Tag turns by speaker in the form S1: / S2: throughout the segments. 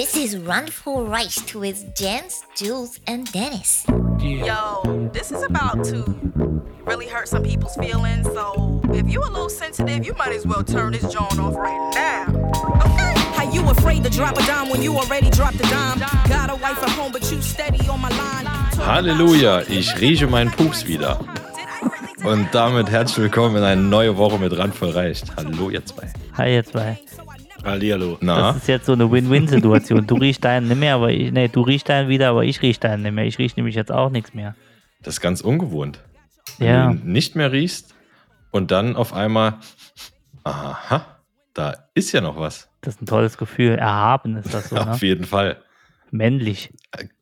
S1: This is Run for Rice with Jens, Jules, and Dennis.
S2: Yo, this is about to really hurt some people's feelings. So if you a little sensitive, you might as well turn this joint off right now. Okay?
S3: How you afraid to drop a dime when you already dropped a dime? Got a wife at home, but you steady on my line.
S4: Halleluja, ich rieche meinen Pups wieder. Und damit herzlich willkommen in eine neue Woche mit Randvoll reicht. Hallo ihr zwei.
S5: Hi, ihr zwei.
S6: Hallihallo.
S4: Na,
S5: Das ist jetzt so eine Win-Win-Situation. Du riechst deinen nicht mehr, aber ich, nee, du riechst deinen wieder, aber ich riech deinen nicht mehr. Ich riech nämlich jetzt auch nichts mehr.
S4: das ist ganz ungewohnt. Wenn
S5: Ja.
S4: du ihn nicht mehr riechst und dann auf einmal, aha, da ist ja noch was.
S5: Das ist ein tolles Gefühl. Erhaben ist das so, ne?
S4: Auf jeden Fall.
S5: Männlich.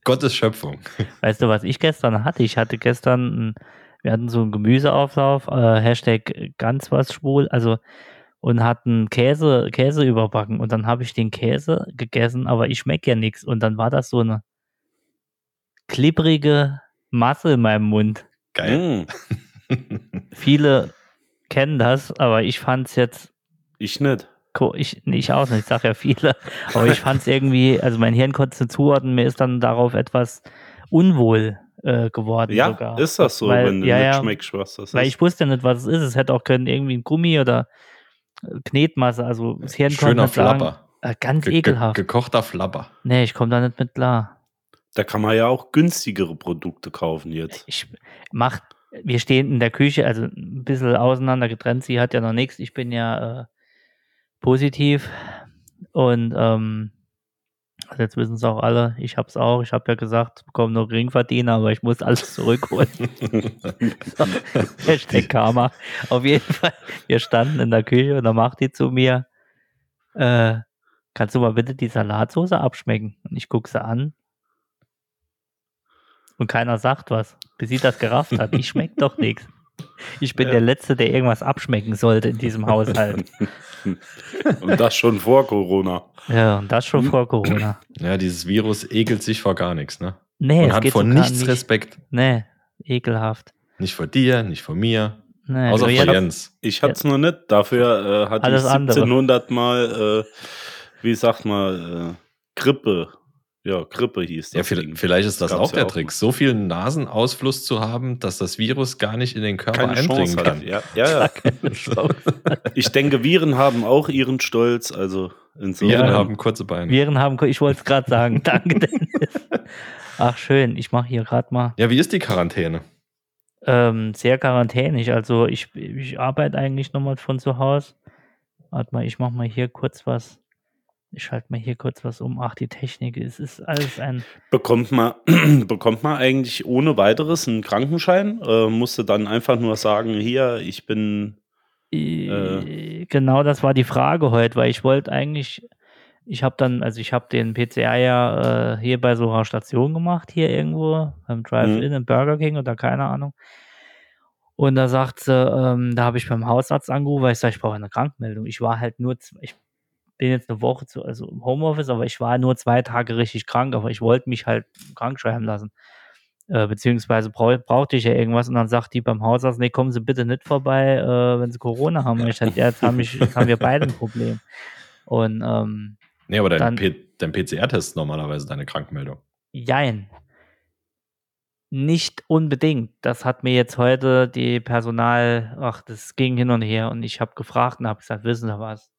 S4: Gottes Schöpfung.
S5: Weißt du, was ich gestern hatte? Ich hatte gestern, wir hatten so einen Gemüseauflauf, äh, Hashtag ganz was schwul, also und hatten Käse, Käse überbacken und dann habe ich den Käse gegessen, aber ich schmecke ja nichts und dann war das so eine klibbrige Masse in meinem Mund.
S4: Geil.
S6: Hm,
S5: Viele kennen das, aber ich fand es jetzt
S6: ich nicht.
S5: ich, nee, ich auch nicht, ich sage ja viele, aber ich fand es irgendwie, also mein Hirn konnte es nicht zuordnen, mir ist dann darauf etwas unwohl äh, geworden
S6: Ja,
S5: sogar.
S6: ist das so,
S5: Weil-
S6: wenn du
S5: ja,
S6: nicht schmeckst, was das
S5: Weil
S6: ist?
S5: ich wusste ja nicht, was es ist. Es hätte auch können irgendwie ein Gummi oder Knetmasse, also das Hirn konnte
S4: Schöner Flapper.
S5: äh, ganz
S4: Ge ge
S5: ekelhaft.
S4: gekochter Flapper.
S5: nee, ich komme da nicht mit klar.
S6: Da kann man ja auch günstigere Produkte kaufen jetzt.
S5: Ich mach, wir stehen in der Küche, also ein bisschen auseinander getrennt. Sie hat ja noch nichts. Ich bin ja äh, positiv und ähm, also jetzt wissen es auch alle. Ich habe es auch. Ich habe ja gesagt, bekomme nur Geringverdiener, aber ich muss alles zurückholen. so, Hashtag Karma. Auf jeden Fall. Wir standen in der Küche und dann macht die zu mir, äh, kannst du mal bitte die Salatsauce abschmecken? Und ich gucke sie an. Und keiner sagt was, bis sie das gerafft hat. Ich schmeck doch nichts. Ich bin
S6: Ja.
S5: der Letzte, der irgendwas abschmecken sollte in diesem Haushalt.
S6: Und das schon vor Corona.
S5: Ja, und das schon vor Corona.
S4: Ja, dieses Virus ekelt sich vor gar nichts, ne?
S5: Nee,
S4: Und
S5: es
S4: hat
S5: geht
S4: vor nichts
S5: nicht.
S4: Respekt.
S5: Nee, ekelhaft.
S4: Nicht vor dir, nicht vor mir.
S5: Nee,
S4: Außer
S5: nur
S4: vor Jens.
S6: Ich hatte es noch nicht. Dafür äh, hatte
S5: Alles
S6: ich
S5: andere.
S6: 1700 Mal, äh, wie sagt man, äh, Grippe. Ja, Grippe hieß das.
S4: Ja,
S6: Ding.
S4: vielleicht, ist das
S6: Gab's
S4: auch
S6: ja
S4: der
S6: auch
S4: Trick. So viel Nasenausfluss zu haben, dass das Virus gar nicht in den Körper
S6: Keine
S4: eindringen
S6: Chance
S4: kann.
S6: hat. Ja, ja, ja. Ich denke, Viren haben auch ihren Stolz. Also insofern.
S4: Viren
S5: Ja.
S4: haben kurze Beine.
S5: Viren haben, ich wollte es gerade sagen. Danke, Dennis. Ach, schön. Ich mache hier gerade mal
S4: Ja, wie ist die Quarantäne?
S5: ähm, sehr quarantänisch. Also ich, ich arbeite eigentlich nochmal von zu Hause. Warte mal, ich mache mal hier kurz was. Ich schalte mal hier kurz was um. Ach, die Technik. Es ist alles ein.
S6: Bekommt man, bekommt man eigentlich ohne weiteres einen Krankenschein? Äh, musste dann einfach nur sagen, hier, ich bin.
S5: Äh, Genau, das war die Frage heute, weil ich wollte eigentlich, ich habe dann, also ich habe den PCR ja äh, hier bei so einer Station gemacht, hier irgendwo, beim Drive-In im Burger King oder keine Ahnung. Und da sagt sie, ähm, da habe ich beim Hausarzt angerufen, weil ich sage, ich brauche eine Krankmeldung. Ich war halt nur, ich bin jetzt eine Woche zu, also im Homeoffice, aber ich war nur zwei Tage richtig krank, aber ich wollte mich halt krank schreiben lassen. Äh, beziehungsweise brau brauchte ich ja irgendwas und dann sagt die beim Hausarzt, nee, kommen Sie bitte nicht vorbei, äh, wenn Sie Corona haben. Ich ja, jetzt haben, ich, jetzt haben wir beide ein Problem. Und ähm,
S4: Nee, aber dein, dein PCR-Test ist normalerweise deine Krankmeldung.
S5: jein. Nicht unbedingt. Das hat mir jetzt heute die Personal, ach, das ging hin und her und ich habe gefragt und habe gesagt, wissen Sie was?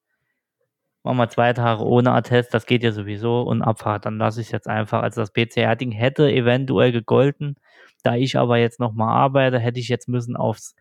S5: Machen wir zwei Tage ohne Attest, das geht ja sowieso und Abfahrt, dann lasse ich es jetzt einfach. Also das PCR-Ding hätte eventuell gegolten, da ich aber jetzt nochmal arbeite, hätte ich jetzt müssen aufs,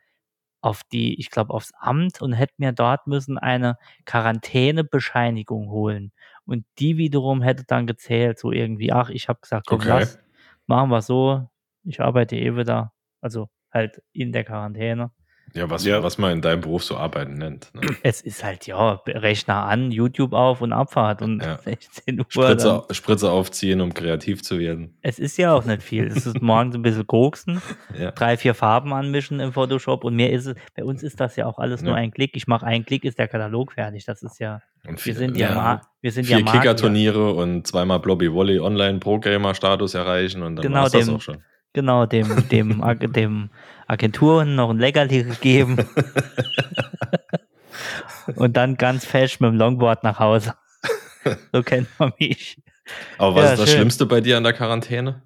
S5: auf die, ich glaube, aufs Amt und hätte mir dort müssen eine Quarantänebescheinigung holen. Und die wiederum hätte dann gezählt, so irgendwie, ach, ich habe gesagt, komm,
S4: Okay.
S5: lass, machen wir so, ich arbeite eh wieder, also halt in der Quarantäne.
S4: Ja, was,
S6: Ja.
S4: was man in deinem Beruf so arbeiten nennt. Ne?
S5: Es ist halt, ja, Rechner an, YouTube auf und Abfahrt und
S4: Ja.
S5: 16 Uhr.
S4: Spritze, Spritze aufziehen, um kreativ zu werden.
S5: es ist ja auch nicht viel. Es ist morgens ein bisschen koksen,
S4: Ja.
S5: drei, vier Farben anmischen im Photoshop und mehr ist es, bei uns ist das ja auch alles nur
S4: Ja.
S5: ein Klick. Ich mache einen Klick, ist der Katalog fertig. Das ist ja,
S4: Und
S5: wir
S4: vier,
S5: sind ja, Ma wir sind
S4: vier
S5: ja.
S4: Kicker-Turniere und zweimal Blobby Volley Online Pro-Gamer-Status erreichen und dann
S5: Genau,
S4: das
S5: dem-
S4: auch schon.
S5: Genau, dem, dem, dem Agenturen noch ein Leckerli gegeben. und dann ganz fesch mit dem Longboard nach Hause. so kennt man mich.
S4: Aber was
S5: Ja,
S4: ist das
S5: schön.
S4: Schlimmste bei dir an der Quarantäne?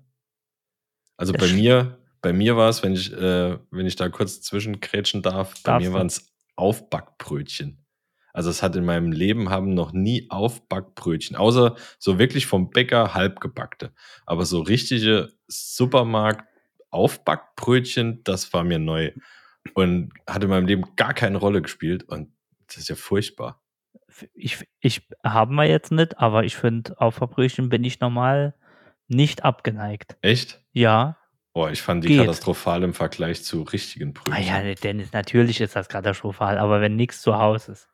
S4: Also bei mir, bei mir war es, wenn ich, äh, wenn ich da kurz zwischenkrätschen darf, bei
S5: Darfst
S4: mir waren es Aufbackbrötchen. Also es hat in meinem Leben haben noch nie Aufbackbrötchen, außer so wirklich vom Bäcker halbgebackte. Aber so richtige Supermarkt Aufbackbrötchen, das war mir neu und hat in meinem Leben gar keine Rolle gespielt und das ist ja furchtbar.
S5: Ich, ich haben wir jetzt nicht, aber ich finde, auf Verbrüchen bin ich normal nicht abgeneigt.
S4: Echt?
S5: Ja.
S4: Boah, ich fand die
S5: Geht.
S4: katastrophal im Vergleich zu richtigen
S5: Ah
S4: Brötchen.
S5: ja, Dennis, natürlich ist das katastrophal, aber wenn nichts zu Hause ist.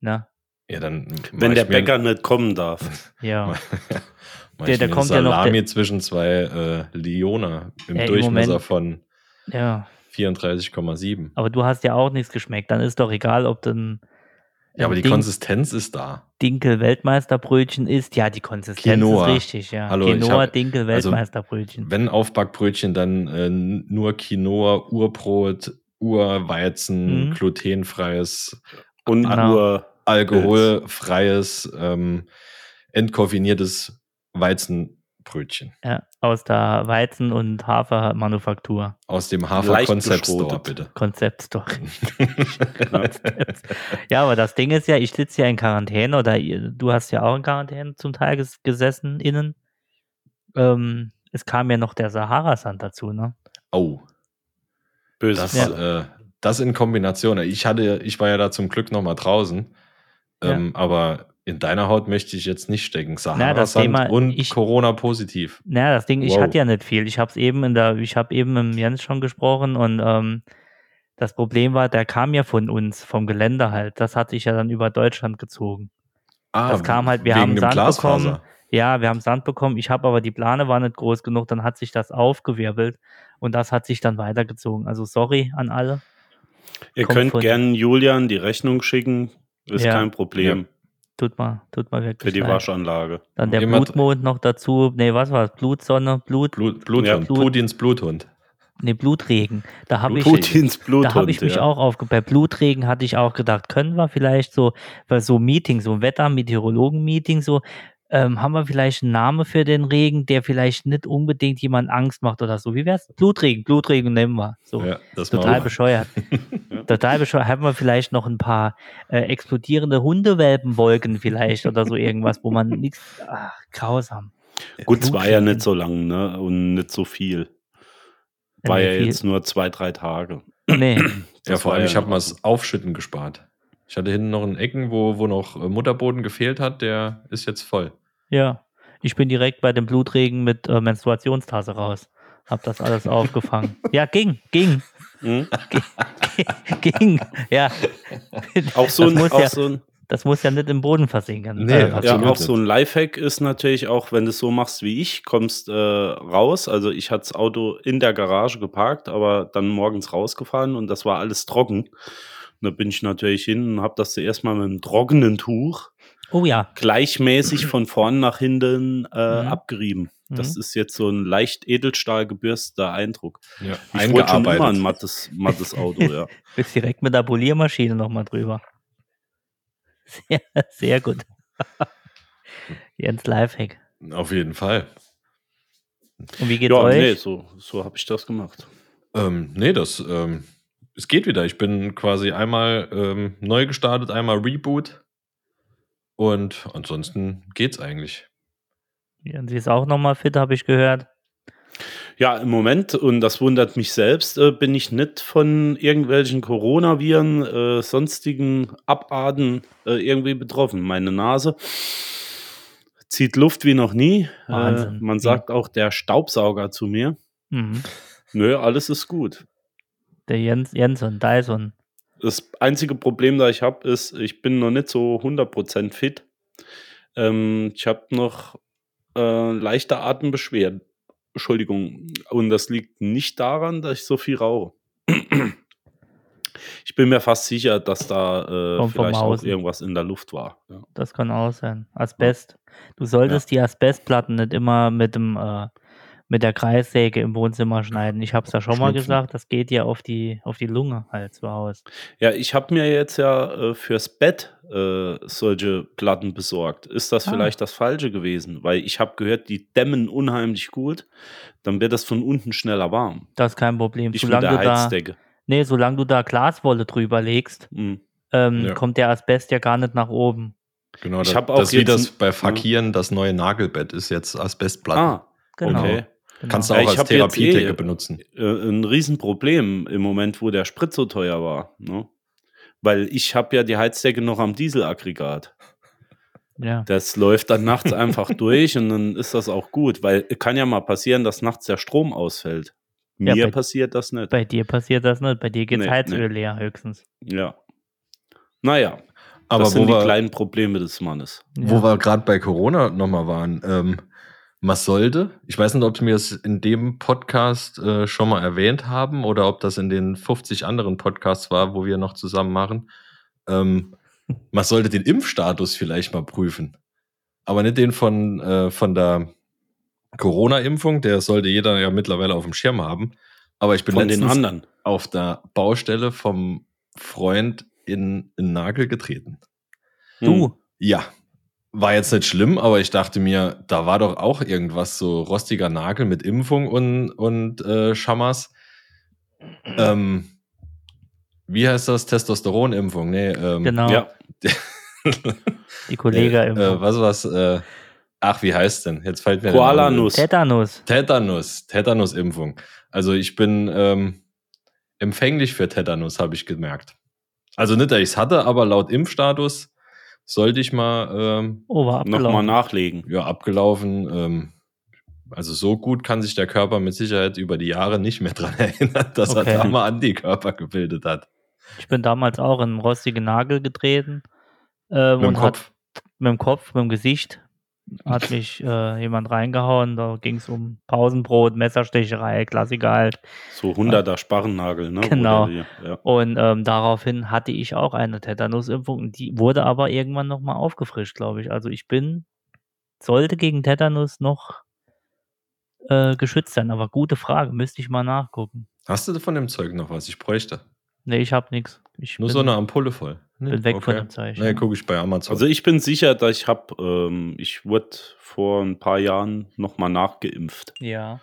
S5: Ne?
S4: Ja, dann
S6: Wenn der Bäcker nicht kommen darf.
S5: Ja.
S4: mach
S5: Der-
S4: ich
S5: der
S4: mir
S5: kommt ja noch-
S4: Salami
S5: der-
S4: zwischen zwei äh, Leona im
S5: im
S4: Durchmesser
S5: Moment-
S4: von
S5: ja.
S4: 34,7.
S5: Aber du hast ja auch nichts geschmeckt. Dann ist doch egal, ob ein,
S4: Ja, aber
S5: ein
S4: die
S5: Ding-
S4: Konsistenz ist da.
S5: Dinkel-Weltmeisterbrötchen isst. Ja, die Konsistenz
S4: Quinoa.
S5: ist richtig, ja.
S4: Hallo,
S5: Quinoa,
S4: hab-
S5: Dinkel-Weltmeisterbrötchen.
S4: Wenn Aufbackbrötchen, dann äh, nur Quinoa, Urbrot, Urweizen,
S5: Mhm.
S4: glutenfreies,
S6: Und
S5: Genau.
S6: nur
S4: alkoholfreies, ähm, entkoffiniertes Weizenbrötchen
S5: ja, aus der Weizen- und Hafermanufaktur.
S4: aus dem
S6: Leicht
S4: Hafer Concept Store,
S6: geschrotet.
S4: bitte.
S5: Konzeptstory. ja, aber das Ding ist ja, ich sitze ja in Quarantäne oder du hast ja auch in Quarantäne zum Teil ges gesessen innen. Ähm, es kam ja noch der Sahara-Sand dazu, ne?
S4: Oh,
S6: böse.
S4: Das,
S6: Falle.
S4: äh, das in Kombination. Ich hatte, ich war ja da zum Glück noch mal draußen. Ähm, aber in deiner Haut möchte ich jetzt nicht stecken. Sahara
S5: das
S4: Sand
S5: Thema,
S4: und
S5: ich-
S4: Corona positiv.
S5: Naja, das Ding, ich
S4: Wow.
S5: hatte ja nicht viel. Ich habe es eben in der, ich habe eben mit Jens schon gesprochen und ähm, das Problem war, der kam ja von uns, vom Gelände halt. Das hat sich ja dann über Deutschland gezogen.
S4: Ah,
S5: Das kam halt, wir haben Sand
S4: Glasfaser.
S5: bekommen. Ja, wir haben Sand bekommen. Ich habe aber die Plane war nicht groß genug. Dann hat sich das aufgewirbelt und das hat sich dann weitergezogen. Also sorry an alle.
S6: Ihr
S5: kommt
S6: könnt
S5: von-
S6: gern Julian die Rechnung schicken. Ist
S5: Ja.
S6: kein Problem
S5: Tut mal, tut mal wirklich
S6: für die
S5: leid.
S6: Waschanlage.
S5: Dann der
S4: Jemand-
S5: Blutmond noch dazu. Nee, was war das? Blutsonne, Blut,
S4: Blut, Bluthund.
S6: Ja,
S5: Blut-
S4: Putins Bluthund.
S5: nee, Blutregen. Da habe ich
S6: Putins Bluthund.
S5: Da habe ich mich
S6: ja.
S5: auch aufge bei Blutregen hatte ich auch gedacht, können wir vielleicht so bei so Meeting, so Wetter Meteorologen Meeting so ähm, haben wir vielleicht einen Namen für den Regen, der vielleicht nicht unbedingt jemand Angst macht oder so. Wie wär's? Blutregen, Blutregen nehmen wir. So.
S4: Ja, das
S5: Total bescheuert. Total bescheuert. Haben wir vielleicht noch ein paar äh, explodierende Hundewelpenwolken vielleicht oder so irgendwas, wo man nichts. Ach, grausam.
S6: Gut, es war ja nicht so lang ne? und nicht so viel. War ja
S5: viel-
S6: jetzt nur zwei, drei Tage.
S5: Nee.
S4: Ja, vor allem,
S6: ja
S4: ich habe mal das Aufschütten gespart. Ich hatte hinten noch ein Ecken, wo, wo noch äh, Mutterboden gefehlt hat, der ist jetzt voll.
S5: Ja, ich bin direkt bei dem Blutregen mit äh, Menstruationstasse raus. Hab das alles aufgefangen. Ja, ging, ging,
S6: Hm?
S5: ging. Ja,
S6: Auch so
S5: Das
S6: ein,
S5: muss
S6: auch
S5: ja-
S6: so ein,
S5: das muss ja nicht im Boden versinken.
S4: Nee,
S5: Äh,
S4: absolut.
S6: ja, auch so ein Lifehack ist natürlich auch, wenn du es so machst wie ich, kommst äh, raus. Also ich hatte das Auto in der Garage geparkt, aber dann morgens rausgefahren und das war alles trocken. Und da bin ich natürlich hin und habe das zuerst mal mit einem trockenen Tuch
S5: Oh ja,
S6: gleichmäßig von vorn nach hinten äh,
S5: Mhm.
S6: abgerieben. Das
S5: Mhm.
S6: ist jetzt so ein leicht Edelstahl gebürsteter Eindruck.
S4: Ja,
S6: Ich wollte schon immer ein
S4: eingearbeitet.
S6: mattes, mattes Auto, ja.
S5: bist direkt mit der Poliermaschine nochmal drüber. Sehr, sehr gut. Jens Lifehack.
S4: Auf jeden Fall.
S5: Und wie geht's
S6: ja,
S5: euch?
S6: nee, so, so habe ich das gemacht.
S4: Ähm, nee, das, ähm, es geht wieder. Ich bin quasi einmal ähm, neu gestartet, einmal Reboot. Und ansonsten geht's eigentlich.
S5: Jens ist auch nochmal fit, habe ich gehört.
S6: Ja, im Moment, und das wundert mich selbst, äh, bin ich nicht von irgendwelchen Coronaviren, äh, sonstigen Abarten äh, irgendwie betroffen. Meine Nase zieht Luft wie noch nie. Äh, man sagt auch der Staubsauger zu mir.
S5: Mhm.
S6: Nö, alles ist gut.
S5: Der Jens, Jens und Dyson.
S6: Das einzige Problem, das ich habe, ist, ich bin noch nicht so 100% fit. Ähm, ich habe noch äh, leichte Atembeschwerden. Entschuldigung. Und das liegt nicht daran, dass ich so viel rauche. Ich bin mir fast sicher, dass da äh, vielleicht auch irgendwas in der Luft war. Ja.
S5: Das kann auch sein. Asbest. Du solltest die Asbestplatten nicht immer mit dem, äh, mit der Kreissäge im Wohnzimmer schneiden. Ich habe es ja schon mal
S4: Schnupfen.
S5: gesagt, das geht ja auf die, auf die Lunge halt zu Hause.
S6: Ja, ich habe mir jetzt ja äh, fürs Bett äh, solche Platten besorgt. Ist das
S5: Ah.
S6: vielleicht das Falsche gewesen? Weil ich habe gehört, die dämmen unheimlich gut. Dann wird das von unten schneller warm.
S5: Das ist kein Problem.
S6: Ich mit
S5: Solange
S6: der
S5: du da,
S6: Heizdecke.
S5: nee, solange du da Glaswolle drüber legst,
S6: Mhm.
S5: ähm,
S4: Ja.
S5: kommt der Asbest ja gar nicht nach oben.
S4: Genau,
S6: Ich
S4: das,
S6: hab auch
S4: das ist wie das bei Fakieren, das neue Nagelbett ist jetzt Asbestplatten.
S6: Ah,
S5: Genau.
S6: okay.
S5: Genau.
S4: Kannst du
S6: Ja,
S4: auch
S6: ich
S4: als Therapiedecke
S6: eh-
S4: benutzen.
S6: Äh, ein Riesenproblem im Moment, wo der Sprit so teuer war. Ne? Weil ich habe ja die Heizdecke noch am Dieselaggregat.
S5: Ja.
S6: Das läuft dann nachts einfach durch und dann ist das auch gut, weil kann ja mal passieren, dass nachts der Strom ausfällt.
S5: Ja,
S6: Mir
S5: bei-
S6: passiert das nicht.
S5: Bei dir passiert das nicht. Bei dir geht
S6: Nee,
S5: Heizöl
S6: nee.
S5: leer höchstens.
S6: Ja. Naja,
S4: Aber
S6: das
S4: wo
S6: sind die
S4: wir,
S6: kleinen Probleme des Mannes.
S4: wo
S5: Ja.
S4: wir gerade bei Corona nochmal waren, ähm, man sollte, ich weiß nicht, ob wir es in dem Podcast äh, schon mal erwähnt haben oder ob das in den 50 anderen Podcasts war, wo wir noch zusammen machen. Ähm, man sollte den Impfstatus vielleicht mal prüfen. Aber nicht den von, äh, von der Corona-Impfung, der sollte jeder ja mittlerweile auf dem Schirm haben. Aber ich bin
S6: Von den anderen.
S4: auf der Baustelle vom Freund in einen Nagel getreten.
S5: Du,
S4: Ja, war jetzt nicht schlimm, aber ich dachte mir, da war doch auch irgendwas so rostiger Nagel mit Impfung und, und äh, Schammers. Ähm, wie heißt das? Testosteronimpfung? Nee, ähm,
S5: genau.
S6: Ja,
S5: Die Kollege
S4: äh, äh, was was? Äh, ach, wie heißt denn? Jetzt fällt mir der
S6: Koala
S4: Name-
S6: Nuss.
S5: Tetanus.
S4: Tetanus, Tetanus-Impfung. Also ich bin ähm, empfänglich für Tetanus, habe ich gemerkt. Also nicht, dass ich es hatte, aber laut Impfstatus sollte ich mal ähm,
S5: Oh,
S6: nochmal nachlegen.
S4: ja, abgelaufen. Ähm, also so gut kann sich der Körper mit Sicherheit über die Jahre nicht mehr dran erinnern, dass
S5: Okay.
S4: er da mal Antikörper gebildet hat.
S5: Ich bin damals auch in einen rostigen Nagel getreten. Ähm,
S4: Mit dem
S5: und hat
S4: Kopf.
S5: mit dem Kopf, mit dem Gesicht hat mich äh, jemand reingehauen. Da ging es um Pausenbrot, Messerstecherei, Klassiker halt.
S6: So 100er Sparrennagel, ne?
S5: Genau.
S6: Wie- Ja.
S5: Und ähm, daraufhin hatte ich auch eine Tetanusimpfung. Die wurde aber irgendwann nochmal aufgefrischt, glaube ich. Also ich bin, sollte gegen Tetanus noch äh, geschützt sein. Aber gute Frage, müsste ich mal nachgucken.
S4: Hast du von dem Zeug noch was? Ich bräuchte.
S5: Nee, ich habe nichts. Ich
S4: Nur
S5: bin,
S4: so eine Ampulle voll.
S5: Bin weg von dem Zeichen.
S4: Nee, gucke ich bei Amazon.
S6: Also ich bin sicher, dass ich habe, ähm, ich wurde vor ein paar Jahren nochmal nachgeimpft.
S5: Ja.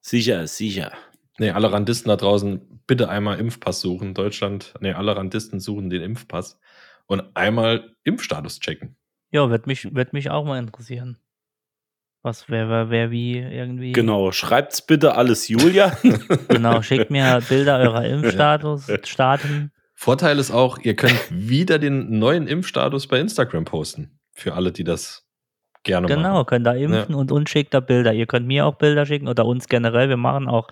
S6: Sicher, sicher.
S4: Nee, alle Randisten da draußen, bitte einmal Impfpass suchen. Deutschland, nee, alle Randisten suchen den Impfpass und einmal Impfstatus checken.
S5: Ja, wird mich, wird mich auch mal interessieren. Was, wer, wer, wer wie irgendwie.
S6: Genau, schreibt's bitte alles Julia.
S5: Genau, schickt mir Bilder eurer Impfstatus, Staaten.
S4: Vorteil ist auch, ihr könnt wieder den neuen Impfstatus bei Instagram posten. Für alle, die das gerne
S5: Genau,
S4: machen.
S5: könnt da impfen und uns schickt da Bilder. Ihr könnt mir auch Bilder schicken oder uns generell. Wir machen auch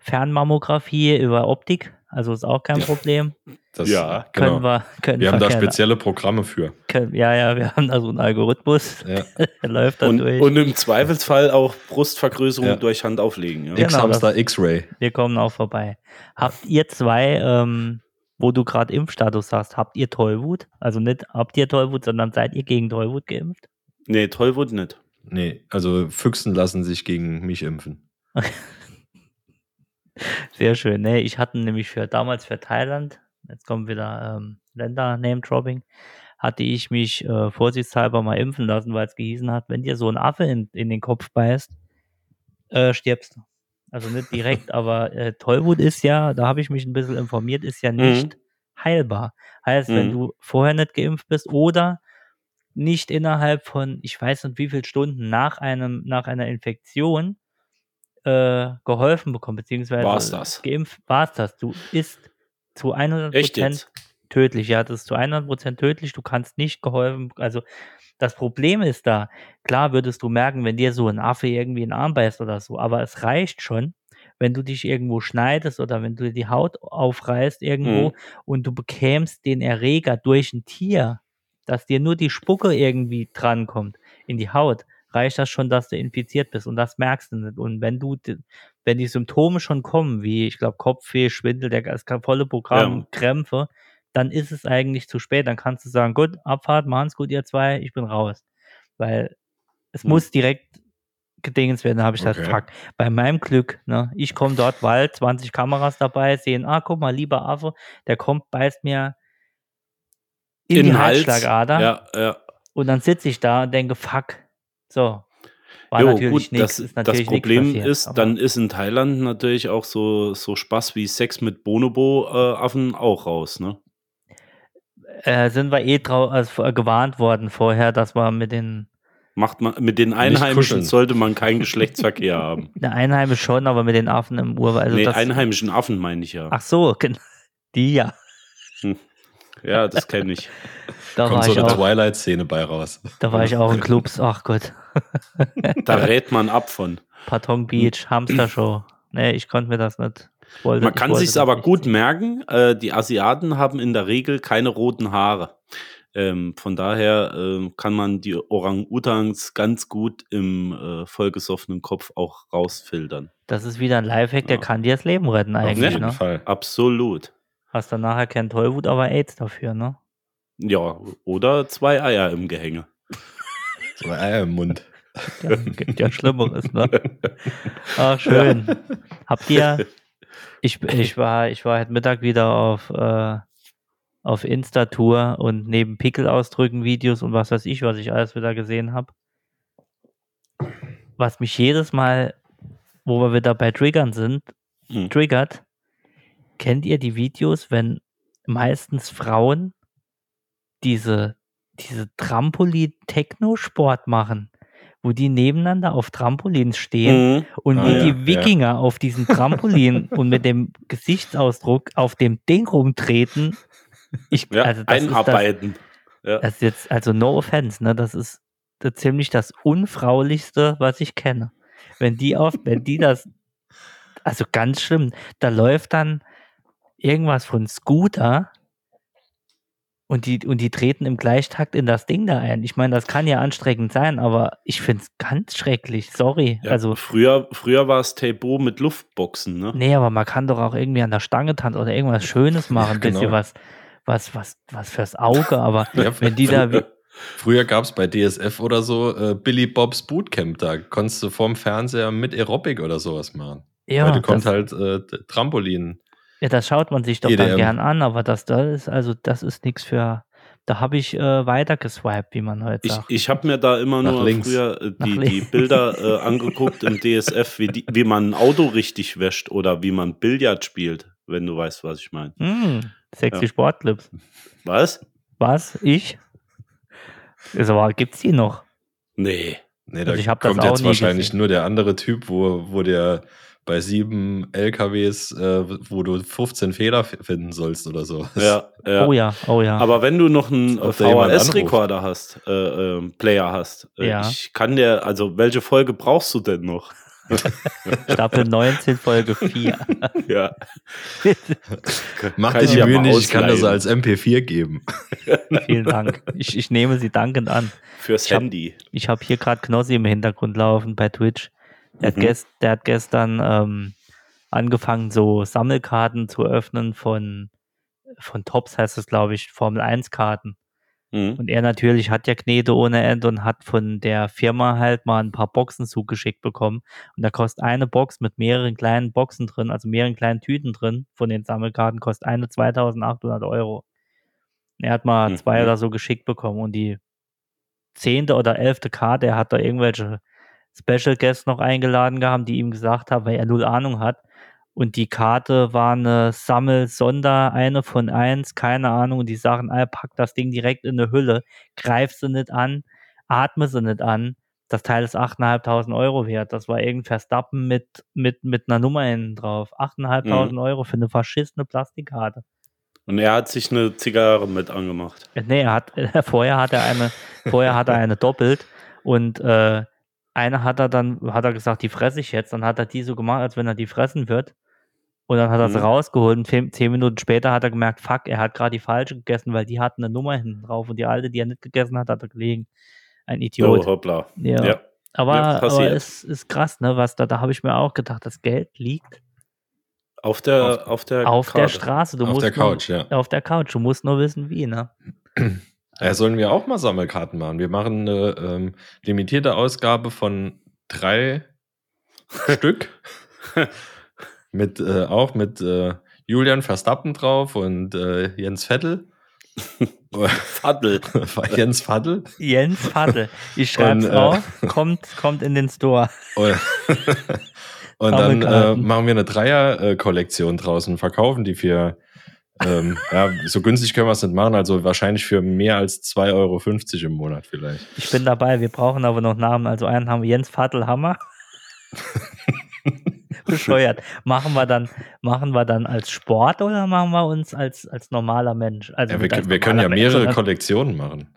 S5: Fernmammographie über Optik. Also ist auch kein Problem.
S4: Das,
S6: Ja,
S5: Können
S4: genau.
S5: wir, können
S4: Wir haben da
S5: gerne-
S4: spezielle Programme für.
S5: Können, ja, ja, wir haben da so einen Algorithmus,
S4: Ja.
S5: der läuft da
S6: und,
S5: durch.
S6: und im Zweifelsfall auch Brustvergrößerung
S4: Ja.
S6: durch Hand auflegen. Ja?
S5: Genau,
S4: X-Hamster, X-Ray.
S5: Wir kommen auch vorbei. Habt ihr zwei, ähm, wo du gerade Impfstatus hast, habt ihr Tollwut? Also nicht habt ihr Tollwut, sondern seid ihr gegen Tollwut geimpft?
S6: Nee, Tollwut nicht.
S4: Nee, also Füchsen lassen sich gegen mich impfen.
S5: Sehr schön. Nee, ich hatte nämlich für damals für Thailand, jetzt kommt wieder ähm, Länder-Name-Dropping, hatte ich mich äh, vorsichtshalber mal impfen lassen, weil es gehießen hat, wenn dir so ein Affe in, in den Kopf beißt, äh, stirbst du. Also nicht direkt, aber äh, Tollwut ist ja, da habe ich mich ein bisschen informiert, ist ja nicht heilbar. Heißt, wenn
S6: Mhm.
S5: du vorher nicht geimpft bist oder nicht innerhalb von, ich weiß nicht wie viele Stunden nach einem, nach einer Infektion äh, geholfen bekommen, beziehungsweise
S6: War's das?
S5: geimpft, war es das. Du ist zu 100
S6: Echt
S5: Prozent? Tödlich. Ja, das ist zu 100 Prozent tödlich. Du kannst nicht geholfen, also das Problem ist da, klar würdest du merken, wenn dir so ein Affe irgendwie in den Arm beißt oder so, aber es reicht schon, wenn du dich irgendwo schneidest oder wenn du dir die Haut aufreißt irgendwo
S6: Mhm.
S5: und du bekämst den Erreger durch ein Tier, dass dir nur die Spucke irgendwie drankommt in die Haut, reicht das schon, dass du infiziert bist und das merkst du nicht. Und wenn du, wenn die Symptome schon kommen, wie ich glaube Kopfweh, Schwindel, der, das volle Programm,
S6: Ja.
S5: Krämpfe, dann ist es eigentlich zu spät. Dann kannst du sagen, gut, Abfahrt, machen's gut, ihr zwei, ich bin raus. Weil es
S6: Mhm.
S5: muss direkt gedingens werden. Habe ich gesagt,
S4: Okay.
S5: fuck, bei meinem Glück, ne, ich komme dort, weil 20 Kameras dabei sehen, ah, guck mal, lieber Affe, der kommt, beißt mir in, die
S6: den Hals.
S5: Halsschlagader
S6: Ja, ja.
S5: und dann sitze ich da und denke, fuck, so. War
S6: Jo,
S5: natürlich
S6: gut,
S5: nix,
S6: das,
S5: ist
S6: das Problem
S5: passiert,
S6: ist, dann ist in Thailand natürlich auch so, so Spaß wie Sex mit Bonobo-Affen auch raus, ne?
S5: Äh, sind wir eh trau also, äh, gewarnt worden vorher, dass wir mit den
S6: Macht man, mit den. Einheimischen sollte man keinen Geschlechtsverkehr haben.
S5: der Einheimischen schon, aber mit den Affen im Urwald. Also
S6: nee,
S5: das,
S6: einheimischen Affen meine ich ja.
S5: ach so, die ja.
S6: Ja, das kenne ich.
S5: Da
S4: Kommt
S5: war,
S4: so
S5: ich
S4: eine
S5: auch,
S4: Twilight Szene bei raus.
S5: da war ich auch in Clubs. Ach Gott.
S6: Da rät man ab von.
S5: Patong Beach, Hamster Show. Nee, ich konnte mir das nicht. Wollte,
S6: Man kann
S5: das
S6: aber gut
S5: sehen.
S6: merken, äh, die Asiaten haben in der Regel keine roten Haare. Ähm, von daher ähm, kann man die Orang-Utans ganz gut im äh, vollgesoffenen Kopf auch rausfiltern.
S5: Das ist wieder ein Lifehack, der
S6: Ja.
S5: kann dir das Leben retten
S4: Auf
S5: eigentlich.
S4: jeden
S5: Ne?
S4: Fall.
S6: Absolut.
S5: Hast dann nachher kein Tollwut, aber AIDS dafür, ne?
S6: Ja, oder zwei Eier im Gehänge.
S4: Ein Eier im Mund.
S5: Ja, gibt ja Schlimmeres, ne? Ach, schön. Habt ihr, ich, ich, war, ich war heute Mittag wieder auf, äh, auf Insta-Tour und neben Pickel ausdrücken Videos und was weiß ich, was ich alles wieder gesehen habe. Was mich jedes Mal, wo wir wieder bei Triggern sind,
S6: Hm.
S5: triggert, kennt ihr die Videos, wenn meistens Frauen diese, diese Trampolin-Techno-Sport machen, wo die nebeneinander auf Trampolins stehen
S6: Mhm.
S5: und
S4: Ah,
S5: wie
S4: ja,
S5: die Wikinger auf diesem Trampolin und mit dem Gesichtsausdruck auf dem Ding rumtreten. Ich,
S6: Ja,
S5: also das das,
S6: einarbeiten. ja.
S5: das ist jetzt, also no offense, ne? Das ist so ziemlich das Unfraulichste, was ich kenne. Wenn die auf, wenn die das, also ganz schlimm, da läuft dann irgendwas von Scooter und die, und die treten im Gleichtakt in das Ding da ein. Ich meine, das kann ja anstrengend sein, aber ich finde es ganz schrecklich. Sorry.
S6: Ja,
S5: Also,
S6: früher, früher war es Tabo mit Luftboxen, ne?
S5: nee, aber man kann doch auch irgendwie an der Stange tanzen oder irgendwas Schönes machen, ein bisschen
S4: genau.
S5: was, was, was, was fürs Auge, aber
S4: Ja,
S5: wenn die da wie,
S4: Früher gab es bei DSF oder so äh, Billy Bobs Bootcamp. Da konntest du vorm Fernseher mit Aerobic oder sowas machen.
S5: ja,
S4: Heute kommt
S5: das,
S4: halt äh, Trampolin.
S5: Ja, das schaut man sich doch dann
S4: EDM.
S5: gern an, aber das da ist, also das ist nichts für. Da habe ich äh, weiter geswiped, wie man heute
S6: Ich,
S5: sagt.
S6: ich habe mir da immer
S4: Nach
S6: nur
S4: links.
S6: früher äh, die, die Bilder äh, angeguckt im DSF, wie, die, wie man ein Auto richtig wäscht oder wie man Billard spielt, wenn du weißt, was ich meine.
S5: Hm, sexy
S6: Ja.
S5: Sportclips.
S6: Was?
S5: Was? Ich? Ist aber, gibt's die noch?
S6: Nee.
S4: Nee, da
S5: Also ich das
S4: kommt
S5: auch
S4: jetzt
S5: nie
S4: wahrscheinlich
S5: gesehen.
S4: nur der andere Typ, wo, wo der bei sieben LKWs, äh, wo du 15 Fehler finden sollst oder so.
S6: Ja, ja.
S5: Oh ja, oh ja.
S6: Aber wenn du noch einen VHS-Rekorder hast, äh, ähm, Player hast, äh,
S5: Ja.
S6: ich kann dir, also welche Folge brauchst du denn noch?
S5: Staffel 19, Folge 4.
S6: ja.
S4: Mach dich
S6: ich ja
S4: Mühe nicht, ich kann das als MP4 geben.
S5: Vielen Dank. Ich, ich nehme sie dankend an.
S6: Fürs
S5: Ich hab-
S6: Handy.
S5: Ich habe hier gerade Knossi im Hintergrund laufen bei Twitch. Der, hat,
S6: Mhm.
S5: gest, der hat gestern ähm, angefangen, so Sammelkarten zu öffnen von, von Tops, heißt es, glaube ich, Formel 1-Karten.
S6: Mhm.
S5: Und er natürlich hat ja Knete ohne Ende und hat von der Firma halt mal ein paar Boxen zugeschickt bekommen. Und da kostet eine Box mit mehreren kleinen Boxen drin, also mehreren kleinen Tüten drin von den Sammelkarten, kostet eine 2800 Euro. Er hat mal
S6: Mhm.
S5: zwei oder so geschickt bekommen und die zehnte oder elfte Karte, er hat da irgendwelche Special Guests noch eingeladen gehabt, die ihm gesagt haben, weil er null Ahnung hat. Und die Karte war eine Sammel-Sonder, eine von eins, keine Ahnung. Und die sagen, ah, pack das Ding direkt in eine Hülle, greif sie nicht an, atme sie nicht an. Das Teil ist 8.500 Euro wert. Das war irgendein Verstappen mit, mit, mit einer Nummer hinten drauf. 8.500 Euro für eine verschissene Plastikkarte.
S6: Und er hat sich eine Zigarre mit angemacht.
S5: Äh, Nee, er hat, vorher hat er eine, vorher hat er eine doppelt und äh, eine hat er dann, hat er gesagt, die fresse ich jetzt. Dann hat er die so gemacht, als wenn er die fressen wird. Und dann hat er sie
S6: Mhm.
S5: rausgeholt und zehn, zehn Minuten später hat er gemerkt, fuck, er hat gerade die falsche gegessen, weil die hat eine Nummer hinten drauf und die alte, die er nicht gegessen hat, hat er gelegen. Ein
S6: Oh,
S5: Idiot.
S6: hoppla.
S5: ja.
S6: Ja.
S5: Aber,
S6: Ja,
S5: aber es ist krass, ne, was da, da habe ich mir auch gedacht, das Geld liegt
S6: Auf der, auf, der
S5: auf der
S6: Karte.
S5: Straße. Du
S4: Auf
S5: musst
S4: der Couch, ja.
S5: Nur, auf der Couch. Du musst nur wissen, wie, ne?
S4: Ja, sollen wir auch mal Sammelkarten machen? Wir machen eine ähm, limitierte Ausgabe von drei Stück. Mit, äh, auch mit äh, Julian Verstappen drauf und äh, Jens Vettel.
S6: Faddel.
S4: War Jens Vettel.
S5: Jens Faddel. Ich schreib's
S4: Und, äh,
S5: auf. Kommt, kommt in den Store.
S4: Und, und dann äh, machen wir eine Dreier-Kollektion draußen, verkaufen die für, ähm, ja, so günstig können wir es nicht machen, also wahrscheinlich für mehr als 2,50 Euro im Monat vielleicht.
S5: Ich bin dabei. Wir brauchen aber noch Namen. Also einen haben wir Jens Faddel Hammer. Bescheuert. Machen wir dann, machen wir dann als Sport oder machen wir uns als, als normaler Mensch? Also
S4: Ja, wir,
S5: als
S4: wir können ja
S5: Mensch,
S4: mehrere
S5: sondern-
S4: Kollektionen machen.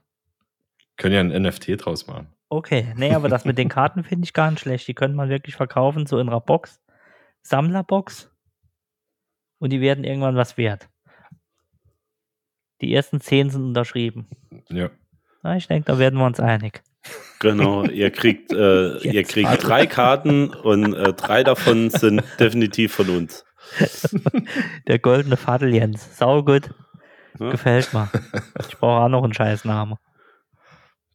S4: Können ja ein NFT draus machen.
S5: Okay, nee, aber das mit den Karten finde ich gar nicht schlecht. Die könnte man wirklich verkaufen, so in einer Box. Sammlerbox. Und die werden irgendwann was wert. Die ersten zehn sind unterschrieben.
S4: Ja.
S5: Na, ich denke, da werden wir uns einig.
S6: Genau, ihr kriegt, äh, ihr kriegt
S5: warte.
S6: drei Karten und äh, drei davon sind definitiv von uns.
S5: Der goldene Fadel Jens. Sau gut.
S6: Ja.
S5: Gefällt mir. Ich brauche auch noch einen Scheißnamen.